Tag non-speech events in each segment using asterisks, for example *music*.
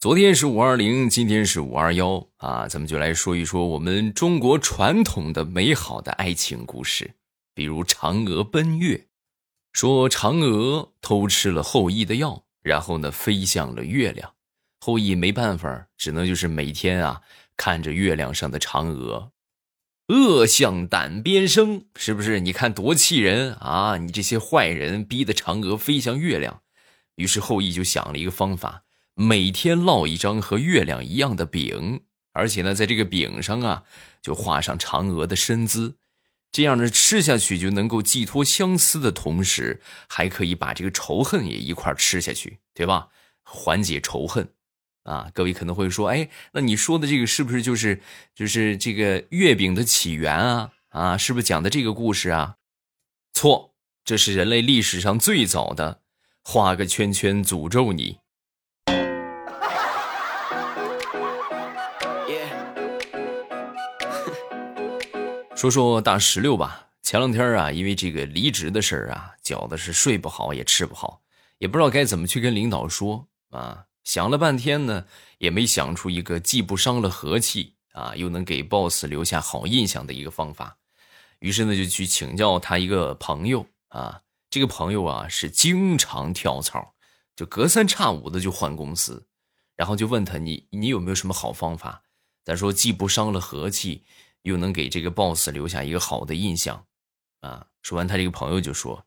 昨天是五二零，今天是五二幺啊，咱们就来说一说我们中国传统的美好的爱情故事，比如嫦娥奔月。说嫦娥偷吃了后羿的药，然后呢飞向了月亮，后羿没办法，只能就是每天啊看着月亮上的嫦娥，恶向胆边生，是不是？你看多气人啊！你这些坏人逼得嫦娥飞向月亮，于是后羿就想了一个方法。每天烙一张和月亮一样的饼，而且呢，在这个饼上啊，就画上嫦娥的身姿，这样呢，吃下去就能够寄托相思的同时，还可以把这个仇恨也一块吃下去，对吧？缓解仇恨啊！各位可能会说，哎，那你说的这个是不是就是就是这个月饼的起源啊？啊，是不是讲的这个故事啊？错，这是人类历史上最早的画个圈圈诅咒你。说说大石榴吧。前两天啊，因为这个离职的事儿啊，搅的是睡不好也吃不好，也不知道该怎么去跟领导说啊。想了半天呢，也没想出一个既不伤了和气啊，又能给 boss 留下好印象的一个方法。于是呢，就去请教他一个朋友啊。这个朋友啊，是经常跳槽，就隔三差五的就换公司。然后就问他：“你你有没有什么好方法？咱说既不伤了和气。”又能给这个 boss 留下一个好的印象，啊！说完，他这个朋友就说：“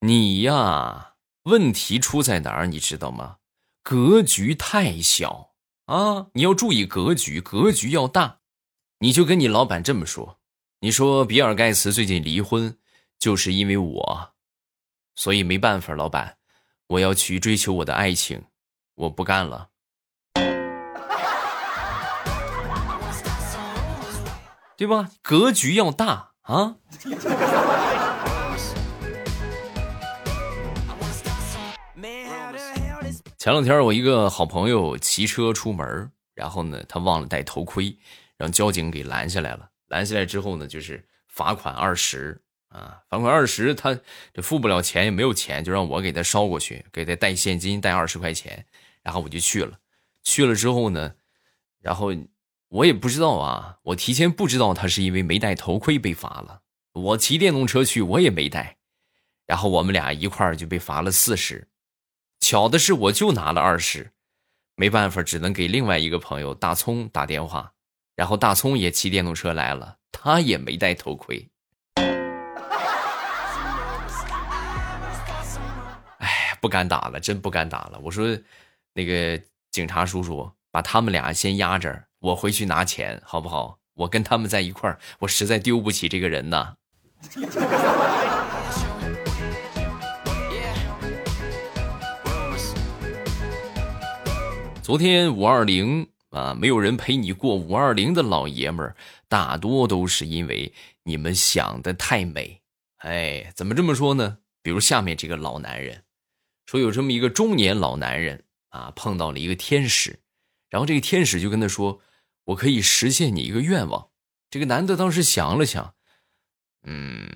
你呀，问题出在哪儿？你知道吗？格局太小啊！你要注意格局，格局要大。你就跟你老板这么说，你说比尔盖茨最近离婚，就是因为我，所以没办法，老板，我要去追求我的爱情，我不干了。”对吧？格局要大啊！前两天我一个好朋友骑车出门，然后呢，他忘了戴头盔，让交警给拦下来了。拦下来之后呢，就是罚款二十啊，罚款二十，他这付不了钱，也没有钱，就让我给他捎过去，给他带现金，带二十块钱。然后我就去了，去了之后呢，然后。我也不知道啊，我提前不知道他是因为没戴头盔被罚了。我骑电动车去，我也没戴，然后我们俩一块儿就被罚了四十。巧的是，我就拿了二十，没办法，只能给另外一个朋友大葱打电话，然后大葱也骑电动车来了，他也没戴头盔。哎，不敢打了，真不敢打了。我说，那个警察叔叔，把他们俩先压着。我回去拿钱，好不好？我跟他们在一块儿，我实在丢不起这个人呐。昨天五二零啊，没有人陪你过五二零的老爷们儿，大多都是因为你们想的太美。哎，怎么这么说呢？比如下面这个老男人，说有这么一个中年老男人啊，碰到了一个天使，然后这个天使就跟他说。我可以实现你一个愿望。这个男的当时想了想，嗯，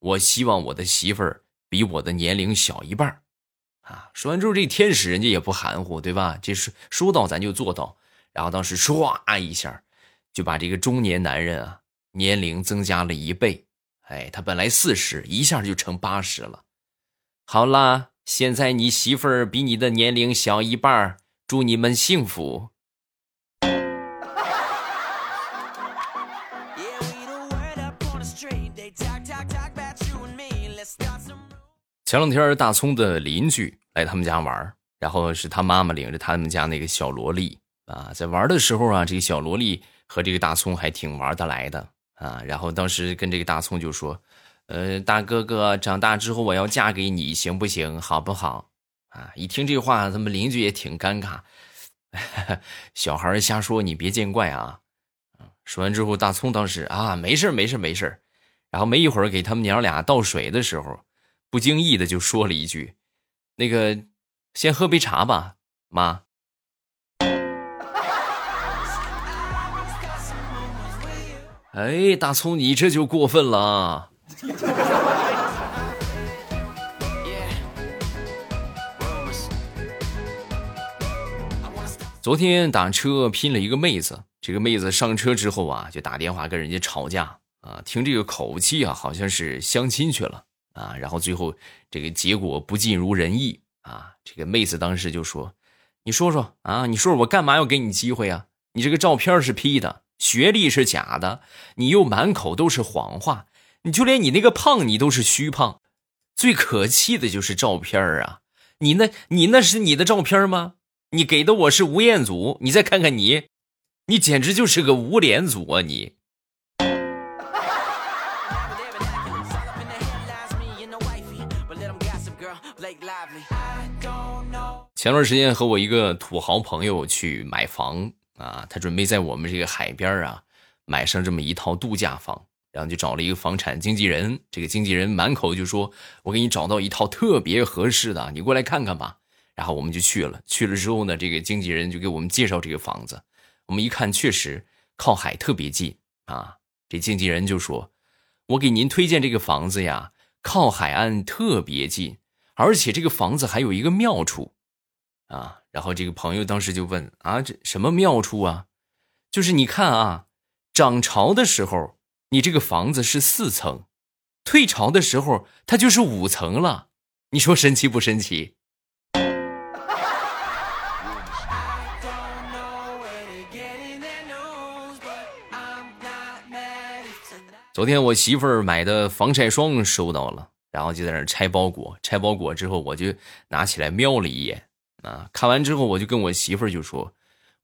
我希望我的媳妇儿比我的年龄小一半啊。说完之后，这天使人家也不含糊，对吧？这是说到咱就做到。然后当时唰一下，就把这个中年男人啊年龄增加了一倍。哎，他本来四十，一下就成八十了。好啦，现在你媳妇儿比你的年龄小一半儿祝你们幸福。前两天大葱的邻居来他们家玩，然后是他妈妈领着他们家那个小萝莉啊，在玩的时候啊，这个小萝莉和这个大葱还挺玩得来的啊。然后当时跟这个大葱就说：“呃，大哥哥，长大之后我要嫁给你，行不行？好不好？”啊，一听这话，他们邻居也挺尴尬。*laughs* 小孩瞎说，你别见怪啊。说完之后，大葱当时啊，没事没事没事然后没一会儿，给他们娘俩倒水的时候。不经意的就说了一句：“那个，先喝杯茶吧，妈。*laughs* ”哎，大葱，你这就过分了。昨天打车拼了一个妹子，这个妹子上车之后啊，就打电话跟人家吵架啊，听这个口气啊，好像是相亲去了啊，然后最后这个结果不尽如人意啊。这个妹子当时就说：“你说说啊，你说说我干嘛要给你机会啊？你这个照片是 P 的，学历是假的，你又满口都是谎话，你就连你那个胖你都是虚胖，最可气的就是照片啊！你那，你那是你的照片吗？”你给的我是吴彦祖，你再看看你，你简直就是个无脸祖啊！你。前段时间和我一个土豪朋友去买房啊，他准备在我们这个海边啊买上这么一套度假房，然后就找了一个房产经纪人，这个经纪人满口就说：“我给你找到一套特别合适的，你过来看看吧。”然后我们就去了，去了之后呢，这个经纪人就给我们介绍这个房子。我们一看，确实靠海特别近啊。这经纪人就说：“我给您推荐这个房子呀，靠海岸特别近，而且这个房子还有一个妙处啊。”然后这个朋友当时就问：“啊，这什么妙处啊？就是你看啊，涨潮的时候，你这个房子是四层；退潮的时候，它就是五层了。你说神奇不神奇？”昨天我媳妇儿买的防晒霜收到了，然后就在那拆包裹。拆包裹之后，我就拿起来瞄了一眼，啊，看完之后我就跟我媳妇儿就说：“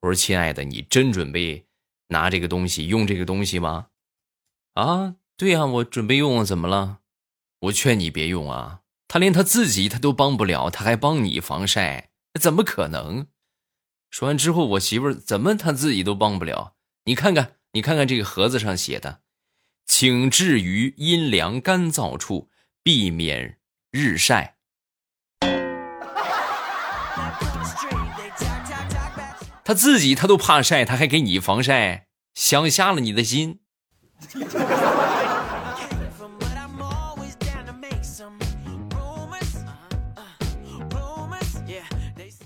我说亲爱的，你真准备拿这个东西用这个东西吗？”啊，对呀，我准备用，怎么了？我劝你别用啊，他连他自己他都帮不了，他还帮你防晒，怎么可能？说完之后，我媳妇儿怎么他自己都帮不了？你看看，你看看这个盒子上写的。请置于阴凉干燥处，避免日晒。他自己他都怕晒，他还给你防晒，想瞎了你的心。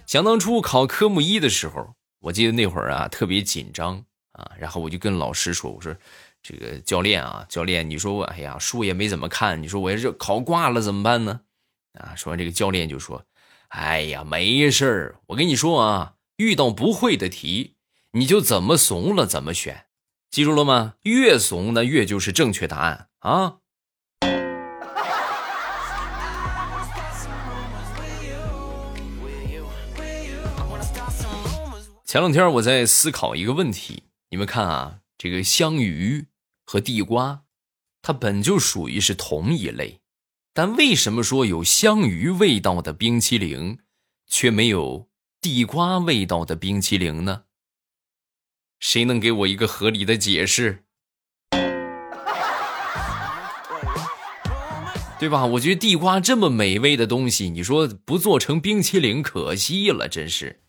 想当初考科目一的时候，我记得那会儿啊特别紧张啊，然后我就跟老师说：“我说。”这个教练啊，教练，你说我，哎呀，书也没怎么看，你说我要是考挂了怎么办呢？啊，说完这个教练就说：“哎呀，没事儿，我跟你说啊，遇到不会的题，你就怎么怂了怎么选，记住了吗？越怂那越就是正确答案啊。”前两天我在思考一个问题，你们看啊，这个香鱼。和地瓜，它本就属于是同一类，但为什么说有香芋味道的冰淇淋，却没有地瓜味道的冰淇淋呢？谁能给我一个合理的解释？*laughs* 对吧？我觉得地瓜这么美味的东西，你说不做成冰淇淋可惜了，真是。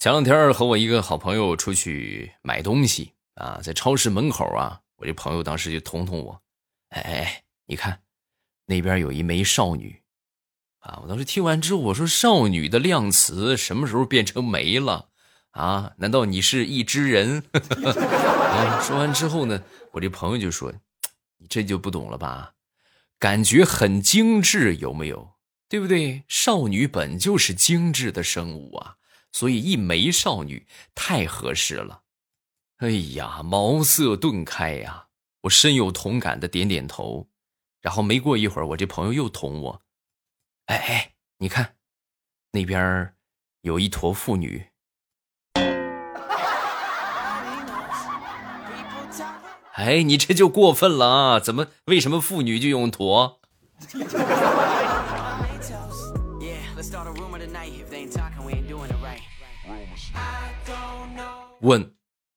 前两天和我一个好朋友出去买东西啊，在超市门口啊，我这朋友当时就捅捅我，哎哎，你看那边有一枚少女，啊，我当时听完之后我说少女的量词什么时候变成没了啊？难道你是一只人？啊 *laughs* 说完之后呢，我这朋友就说，你这就不懂了吧？感觉很精致，有没有？对不对？少女本就是精致的生物啊。所以一枚少女太合适了，哎呀，茅塞顿开呀！我深有同感的点点头，然后没过一会儿，我这朋友又捅我，哎哎，你看，那边有一坨妇女，哎，你这就过分了啊！怎么？为什么妇女就用坨？*laughs* 问，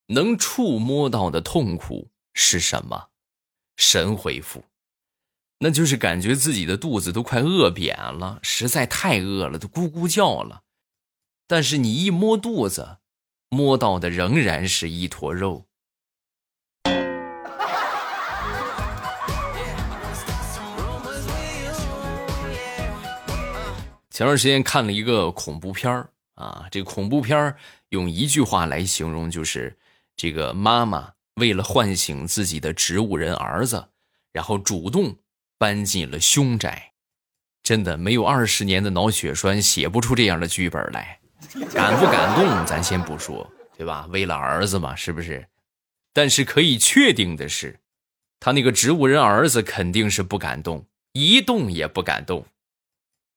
能触摸到的痛苦是什么？神回复，那就是感觉自己的肚子都快饿扁了，实在太饿了，都咕咕叫了。但是你一摸肚子，摸到的仍然是一坨肉。前段时间看了一个恐怖片儿啊，这个恐怖片用一句话来形容，就是这个妈妈为了唤醒自己的植物人儿子，然后主动搬进了凶宅。真的没有二十年的脑血栓写不出这样的剧本来，感不感动咱先不说，对吧？为了儿子嘛，是不是？但是可以确定的是，他那个植物人儿子肯定是不敢动，一动也不敢动，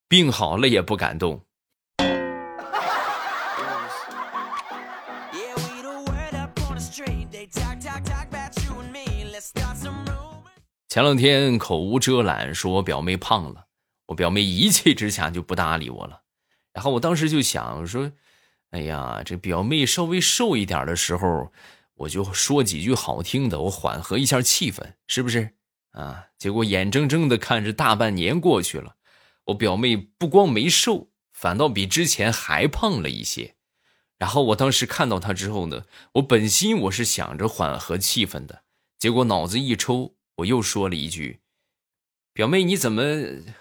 病好了也不敢动。前两天口无遮拦说我表妹胖了。我表妹一气之下就不搭理我了，然后我当时就想说：“哎呀，这表妹稍微瘦一点的时候，我就说几句好听的，我缓和一下气氛，是不是？啊？结果眼睁睁的看着大半年过去了，我表妹不光没瘦，反倒比之前还胖了一些。然后我当时看到她之后呢，我本心我是想着缓和气氛的，结果脑子一抽，我又说了一句。”表妹，你怎么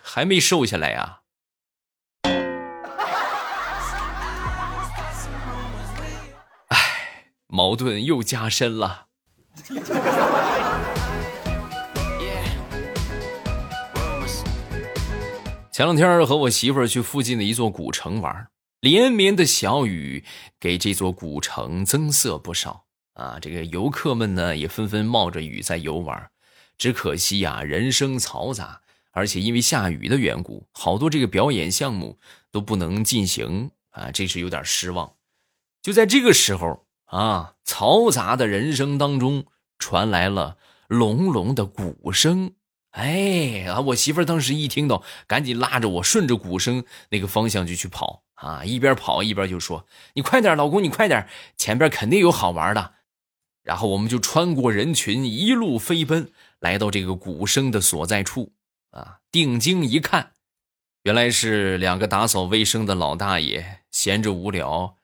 还没瘦下来呀？哎，矛盾又加深了。前两天和我媳妇儿去附近的一座古城玩，连绵的小雨给这座古城增色不少啊。这个游客们呢，也纷纷冒着雨在游玩。只可惜呀，人声嘈杂，而且因为下雨的缘故，好多这个表演项目都不能进行啊，这是有点失望。就在这个时候啊，嘈杂的人声当中传来了隆隆的鼓声。哎啊，我媳妇儿当时一听到，赶紧拉着我顺着鼓声那个方向就去跑啊，一边跑一边就说：“你快点，老公，你快点，前边肯定有好玩的。”然后我们就穿过人群，一路飞奔，来到这个鼓声的所在处。啊，定睛一看，原来是两个打扫卫生的老大爷，闲着无聊，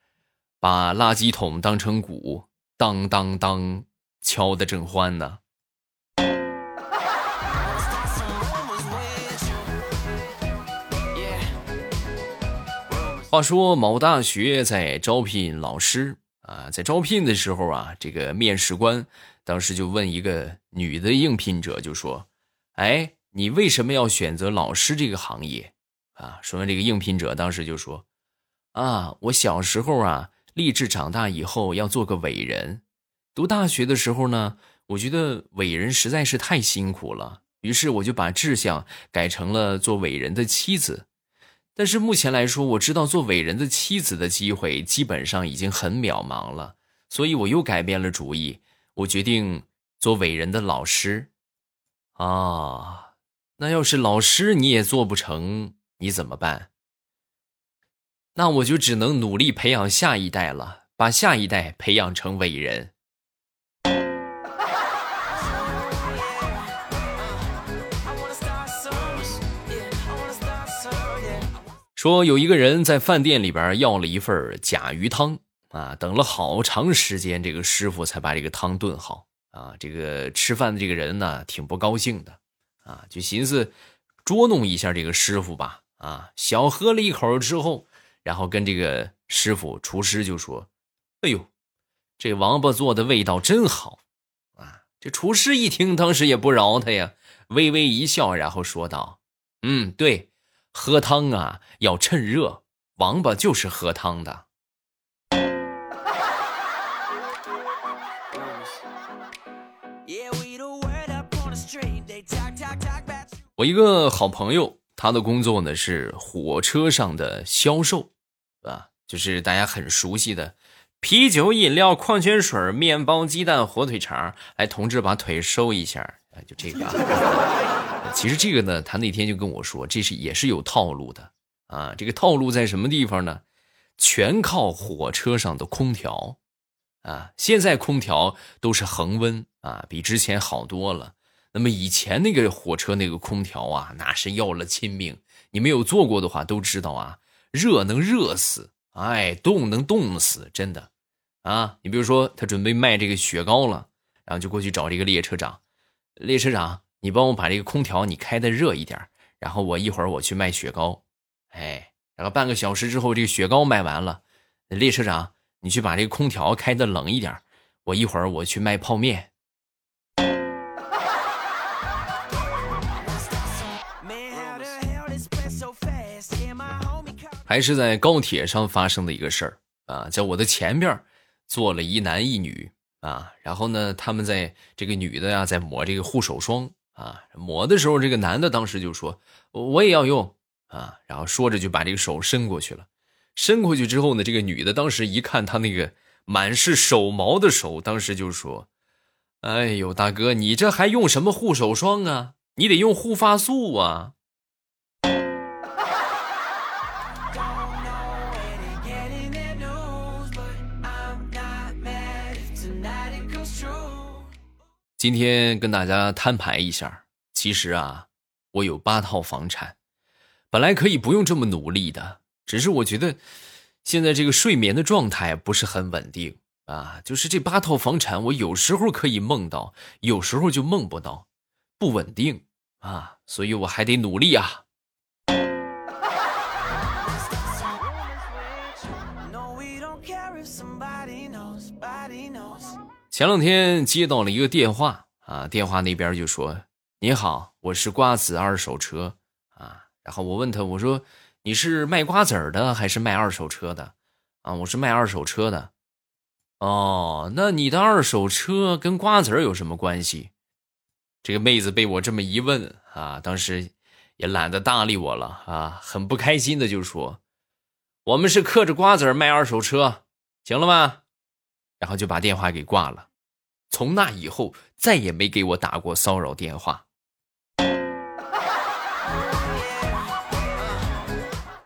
把垃圾桶当成鼓，当当当，敲得正欢呢。话说某大学在招聘老师。啊，在招聘的时候啊，这个面试官当时就问一个女的应聘者，就说：“哎，你为什么要选择老师这个行业？”啊，说完这个应聘者当时就说：“啊，我小时候啊，立志长大以后要做个伟人。读大学的时候呢，我觉得伟人实在是太辛苦了，于是我就把志向改成了做伟人的妻子。”但是目前来说，我知道做伟人的妻子的机会基本上已经很渺茫了，所以我又改变了主意，我决定做伟人的老师。啊，那要是老师你也做不成，你怎么办？那我就只能努力培养下一代了，把下一代培养成伟人。说有一个人在饭店里边要了一份甲鱼汤啊，等了好长时间，这个师傅才把这个汤炖好啊。这个吃饭的这个人呢，挺不高兴的啊，就寻思捉弄一下这个师傅吧啊。小喝了一口之后，然后跟这个师傅厨师就说：“哎呦，这王八做的味道真好啊！”这厨师一听，当时也不饶他呀，微微一笑，然后说道：“嗯，对。”喝汤啊，要趁热。王八就是喝汤的。我一个好朋友，他的工作呢是火车上的销售，啊，就是大家很熟悉的啤酒、饮料、矿泉水、面包、鸡蛋、火腿肠。来，同志把腿收一下，啊，就这个。其实这个呢，他那天就跟我说，这是也是有套路的啊。这个套路在什么地方呢？全靠火车上的空调啊。现在空调都是恒温啊，比之前好多了。那么以前那个火车那个空调啊，那是要了亲命。你没有坐过的话都知道啊，热能热死，哎，冻能冻死，真的啊。你比如说，他准备卖这个雪糕了，然后就过去找这个列车长，列车长。你帮我把这个空调你开的热一点，然后我一会儿我去卖雪糕，哎，然后半个小时之后，这个雪糕卖完了，列车长，你去把这个空调开的冷一点，我一会儿我去卖泡面。还是在高铁上发生的一个事儿啊，在我的前边坐了一男一女啊，然后呢，他们在这个女的呀在抹这个护手霜啊，抹的时候，这个男的当时就说我也要用啊，然后说着就把这个手伸过去了，伸过去之后呢，这个女的当时一看他那个满是手毛的手，当时就说：“哎呦，大哥，你这还用什么护手霜啊？你得用护发素啊。”今天跟大家摊牌一下，其实啊，我有八套房产，本来可以不用这么努力的，只是我觉得现在这个睡眠的状态不是很稳定啊。就是这八套房产，我有时候可以梦到，有时候就梦不到，不稳定啊，所以我还得努力啊。前两天接到了一个电话啊，电话那边就说：“你好，我是瓜子二手车啊。”然后我问他，我说：“你是卖瓜子的还是卖二手车的？”啊，我是卖二手车的。哦，那你的二手车跟瓜子有什么关系？这个妹子被我这么一问啊，当时也懒得搭理我了啊，很不开心的就说：“我们是嗑着瓜子卖二手车，行了吧？”然后就把电话给挂了。从那以后，再也没给我打过骚扰电话。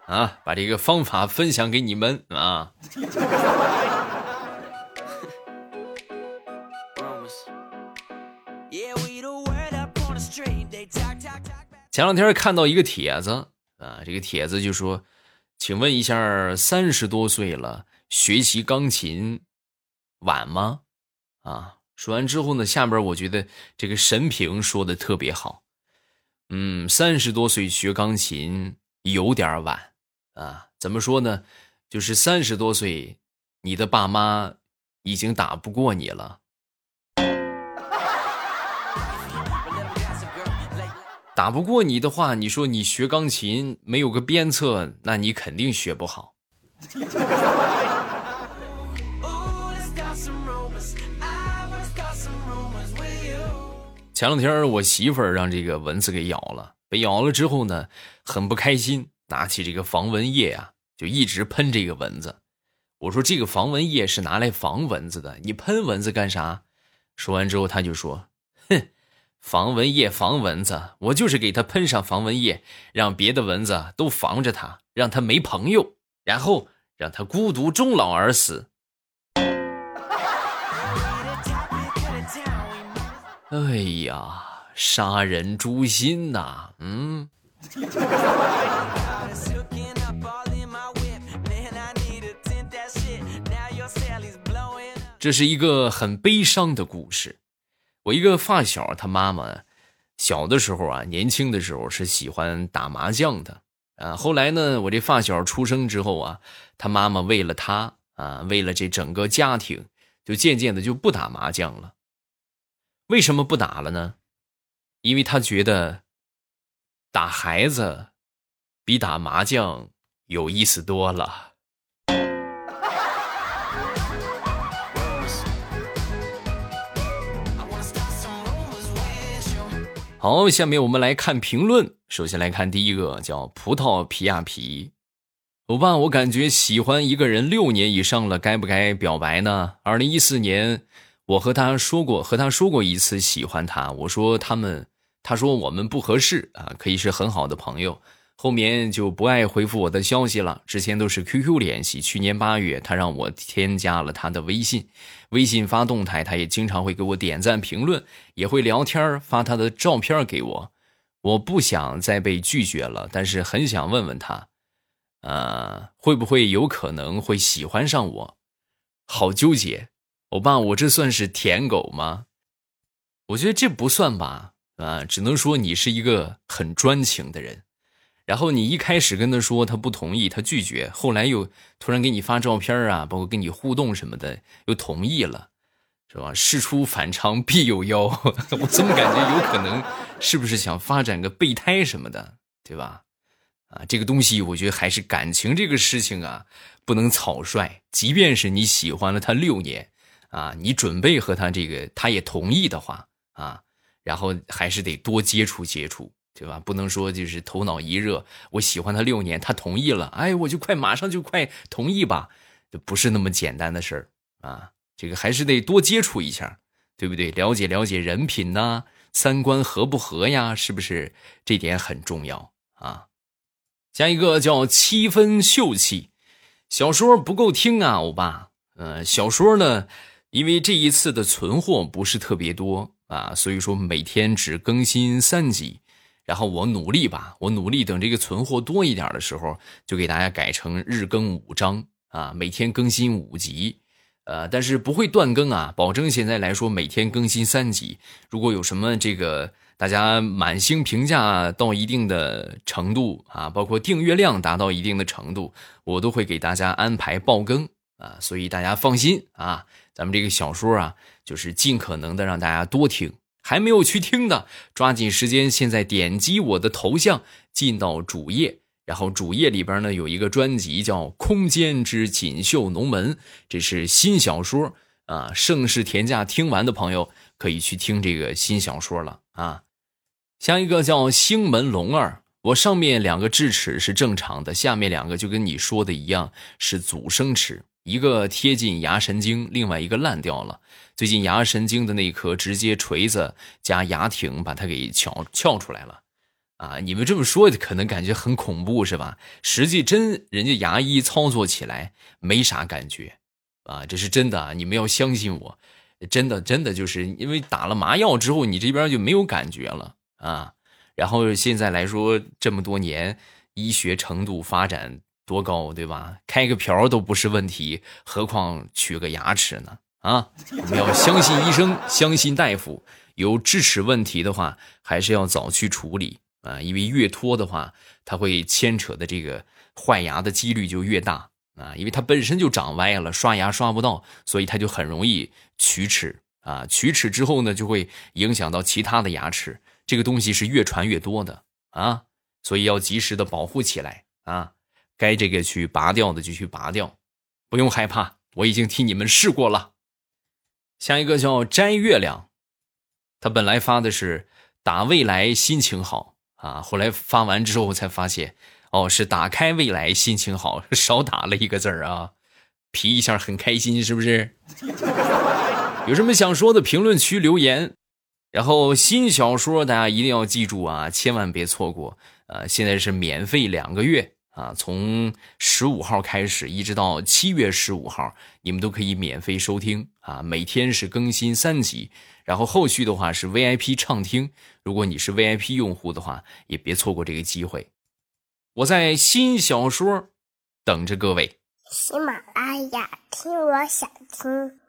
啊，把这个方法分享给你们啊！前两天看到一个帖子啊，这个帖子就说：“请问一下，三十多岁了，学习钢琴晚吗？”啊。说完之后呢，下边我觉得这个神评说的特别好，嗯，三十多岁学钢琴有点晚啊。怎么说呢？就是三十多岁，你的爸妈已经打不过你了。打不过你的话，你说你学钢琴没有个鞭策，那你肯定学不好。前两天我媳妇儿让这个蚊子给咬了，被咬了之后呢，很不开心，拿起这个防蚊液啊，就一直喷这个蚊子。我说这个防蚊液是拿来防蚊子的，你喷蚊子干啥？说完之后，他就说：“哼，防蚊液防蚊子，我就是给他喷上防蚊液，让别的蚊子都防着他，让他没朋友，然后让他孤独终老而死。”哎呀，杀人诛心呐！嗯，这是一个很悲伤的故事。我一个发小，他妈妈小的时候啊，年轻的时候是喜欢打麻将的啊。后来呢，我这发小出生之后啊，他妈妈为了他啊，为了这整个家庭，就渐渐的就不打麻将了。为什么不打了呢？因为他觉得打孩子比打麻将有意思多了。好，下面我们来看评论。首先来看第一个，叫葡萄皮亚皮。欧巴，我感觉喜欢一个人六年以上了，该不该表白呢？二零一四年。我和他说过，和他说过一次喜欢他。我说他们，他说我们不合适啊，可以是很好的朋友。后面就不爱回复我的消息了，之前都是 QQ 联系。去年八月，他让我添加了他的微信，微信发动态，他也经常会给我点赞评论，也会聊天发他的照片给我。我不想再被拒绝了，但是很想问问他，呃，会不会有可能会喜欢上我？好纠结。我爸，我这算是舔狗吗？我觉得这不算吧，啊，只能说你是一个很专情的人。然后你一开始跟他说他不同意，他拒绝，后来又突然给你发照片啊，包括跟你互动什么的，又同意了，是吧？事出反常必有妖，*laughs* 我怎么感觉有可能是不是想发展个备胎什么的，对吧？啊，这个东西我觉得还是感情这个事情啊，不能草率。即便是你喜欢了他六年，啊，你准备和他这个，他也同意的话，啊，然后还是得多接触接触。对吧？不能说就是头脑一热，我喜欢他六年，他同意了，哎，我就快马上就快同意吧，不是那么简单的事儿啊。这个还是得多接触一下，对不对？了解了解人品呐，三观合不合呀？是不是？这点很重要啊。下一个叫七分秀气，小说不够听啊，欧巴。呃，小说呢，因为这一次的存货不是特别多啊，所以说每天只更新三集。然后我努力吧，我努力等这个存货多一点的时候，就给大家改成日更五章啊，每天更新五集，呃，但是不会断更啊，保证现在来说每天更新三集。如果有什么这个大家满星评价到一定的程度啊，包括订阅量达到一定的程度，我都会给大家安排爆更啊，所以大家放心啊，咱们这个小说啊，就是尽可能的让大家多听。还没有去听的，抓紧时间，现在点击我的头像进到主页，然后主页里边呢有一个专辑叫《空间之锦绣龙门》，这是新小说啊。盛世田价听完的朋友可以去听这个新小说了啊。下一个叫星门龙儿，我上面两个智齿是正常的，下面两个就跟你说的一样是阻生齿。一个贴近牙神经，另外一个烂掉了。最近牙神经的那颗直接锤子加牙挺把它给撬撬出来了，啊！你们这么说可能感觉很恐怖是吧？实际真人家牙医操作起来没啥感觉，啊，这是真的！你们要相信我，真的真的就是因为打了麻药之后，你这边就没有感觉了啊。然后现在来说这么多年医学程度发展。多高对吧？开个瓢都不是问题，何况取个牙齿呢？啊，*laughs* 我们要相信医生，相信大夫。有智齿问题的话，还是要早去处理啊，因为越拖的话，它会牵扯的这个坏牙的几率就越大啊，因为它本身就长歪了，刷牙刷不到，所以它就很容易龋齿啊。龋齿之后呢，就会影响到其他的牙齿，这个东西是越传越多的啊，所以要及时的保护起来啊。该这个去拔掉的就去拔掉，不用害怕，我已经替你们试过了。下一个叫摘月亮，他本来发的是打未来心情好啊，后来发完之后才发现，哦，是打开未来心情好，*laughs* 少打了一个字儿啊，皮一下很开心是不是？*laughs* 有什么想说的，评论区留言。然后新小说大家一定要记住啊，千万别错过啊！现在是免费两个月。啊，从十五号开始，一直到七月十五号，你们都可以免费收听啊。每天是更新三集，然后后续的话是 VIP 畅听。如果你是 VIP 用户的话，也别错过这个机会。我在新小说等着各位。喜马拉雅听，我想听。